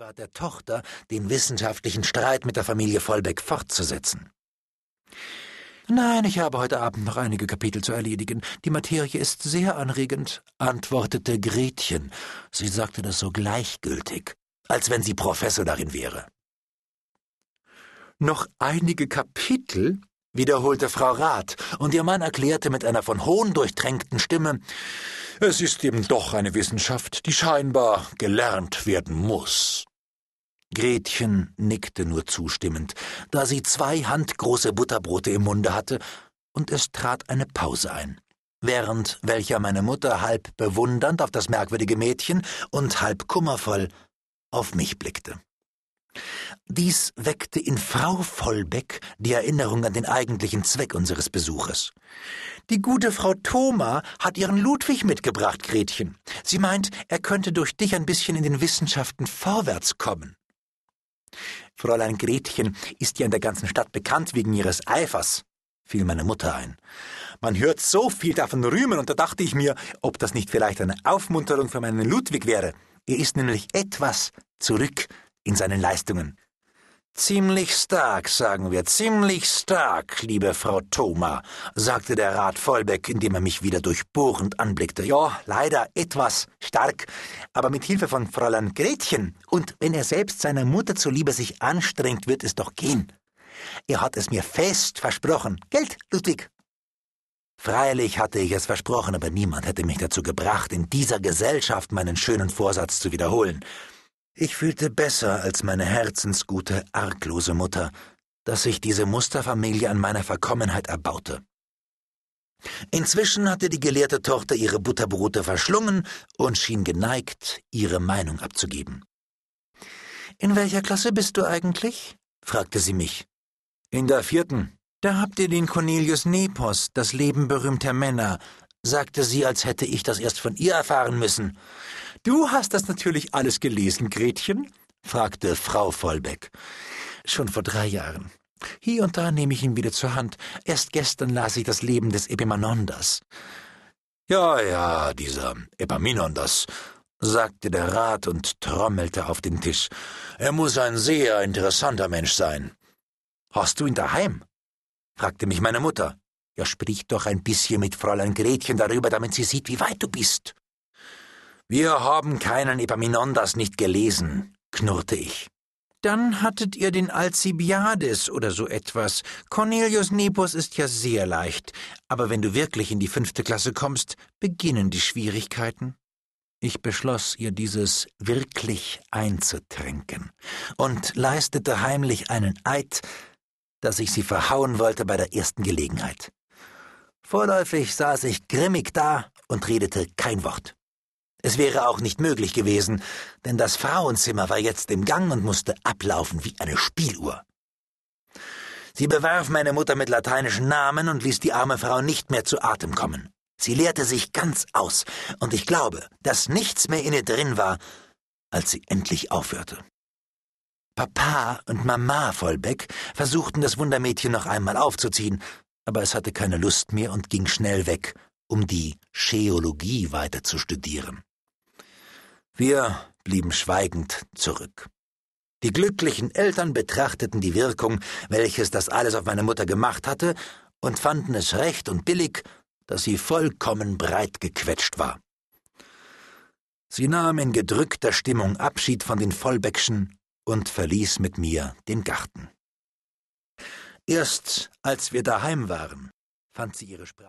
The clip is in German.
war der Tochter, den wissenschaftlichen Streit mit der Familie Vollbeck fortzusetzen. Nein, ich habe heute Abend noch einige Kapitel zu erledigen. Die Materie ist sehr anregend, antwortete Gretchen. Sie sagte das so gleichgültig, als wenn sie Professor darin wäre. Noch einige Kapitel? wiederholte Frau Rath, und ihr Mann erklärte mit einer von Hohn durchtränkten Stimme, es ist eben doch eine Wissenschaft, die scheinbar gelernt werden muss. Gretchen nickte nur zustimmend, da sie zwei handgroße Butterbrote im Munde hatte, und es trat eine Pause ein, während welcher meine Mutter halb bewundernd auf das merkwürdige Mädchen und halb kummervoll auf mich blickte. Dies weckte in Frau Vollbeck die Erinnerung an den eigentlichen Zweck unseres Besuches. Die gute Frau Thoma hat ihren Ludwig mitgebracht, Gretchen. Sie meint, er könnte durch dich ein bisschen in den Wissenschaften vorwärts kommen. Fräulein Gretchen ist ja in der ganzen Stadt bekannt wegen ihres Eifers, fiel meine Mutter ein. Man hört so viel davon rühmen, und da dachte ich mir, ob das nicht vielleicht eine Aufmunterung für meinen Ludwig wäre. Er ist nämlich etwas zurück in seinen Leistungen. Ziemlich stark, sagen wir, ziemlich stark, liebe Frau Thoma, sagte der Rat Vollbeck, indem er mich wieder durchbohrend anblickte. Ja, leider etwas stark, aber mit Hilfe von Fräulein Gretchen und wenn er selbst seiner Mutter zuliebe sich anstrengt, wird es doch gehen. Er hat es mir fest versprochen. Geld, Ludwig. Freilich hatte ich es versprochen, aber niemand hätte mich dazu gebracht, in dieser Gesellschaft meinen schönen Vorsatz zu wiederholen. Ich fühlte besser als meine herzensgute, arglose Mutter, dass sich diese Musterfamilie an meiner Verkommenheit erbaute. Inzwischen hatte die gelehrte Tochter ihre Butterbrote verschlungen und schien geneigt, ihre Meinung abzugeben. In welcher Klasse bist du eigentlich? fragte sie mich. In der vierten. Da habt ihr den Cornelius Nepos, das Leben berühmter Männer, sagte sie, als hätte ich das erst von ihr erfahren müssen. Du hast das natürlich alles gelesen, Gretchen? fragte Frau Vollbeck. Schon vor drei Jahren. Hier und da nehme ich ihn wieder zur Hand. Erst gestern las ich das Leben des Epaminondas. Ja, ja, dieser Epaminondas, sagte der Rat und trommelte auf den Tisch. Er muss ein sehr interessanter Mensch sein. Hast du ihn daheim? fragte mich meine Mutter. Ja, sprich doch ein bisschen mit Fräulein Gretchen darüber, damit sie sieht, wie weit du bist. Wir haben keinen Epaminondas nicht gelesen, knurrte ich. Dann hattet ihr den Alcibiades oder so etwas. Cornelius Nepos ist ja sehr leicht, aber wenn du wirklich in die fünfte Klasse kommst, beginnen die Schwierigkeiten. Ich beschloss, ihr dieses wirklich einzutränken und leistete heimlich einen Eid, dass ich sie verhauen wollte bei der ersten Gelegenheit. Vorläufig saß ich grimmig da und redete kein Wort. Es wäre auch nicht möglich gewesen, denn das Frauenzimmer war jetzt im Gang und musste ablaufen wie eine Spieluhr. Sie bewarf meine Mutter mit lateinischen Namen und ließ die arme Frau nicht mehr zu Atem kommen. Sie leerte sich ganz aus, und ich glaube, dass nichts mehr in ihr drin war, als sie endlich aufhörte. Papa und Mama Vollbeck versuchten das Wundermädchen noch einmal aufzuziehen, aber es hatte keine Lust mehr und ging schnell weg, um die Scheologie weiter zu studieren. Wir blieben schweigend zurück. Die glücklichen Eltern betrachteten die Wirkung, welches das alles auf meine Mutter gemacht hatte, und fanden es recht und billig, dass sie vollkommen breit gequetscht war. Sie nahm in gedrückter Stimmung Abschied von den Vollbeckschen und verließ mit mir den Garten. Erst als wir daheim waren, fand sie ihre Sprache.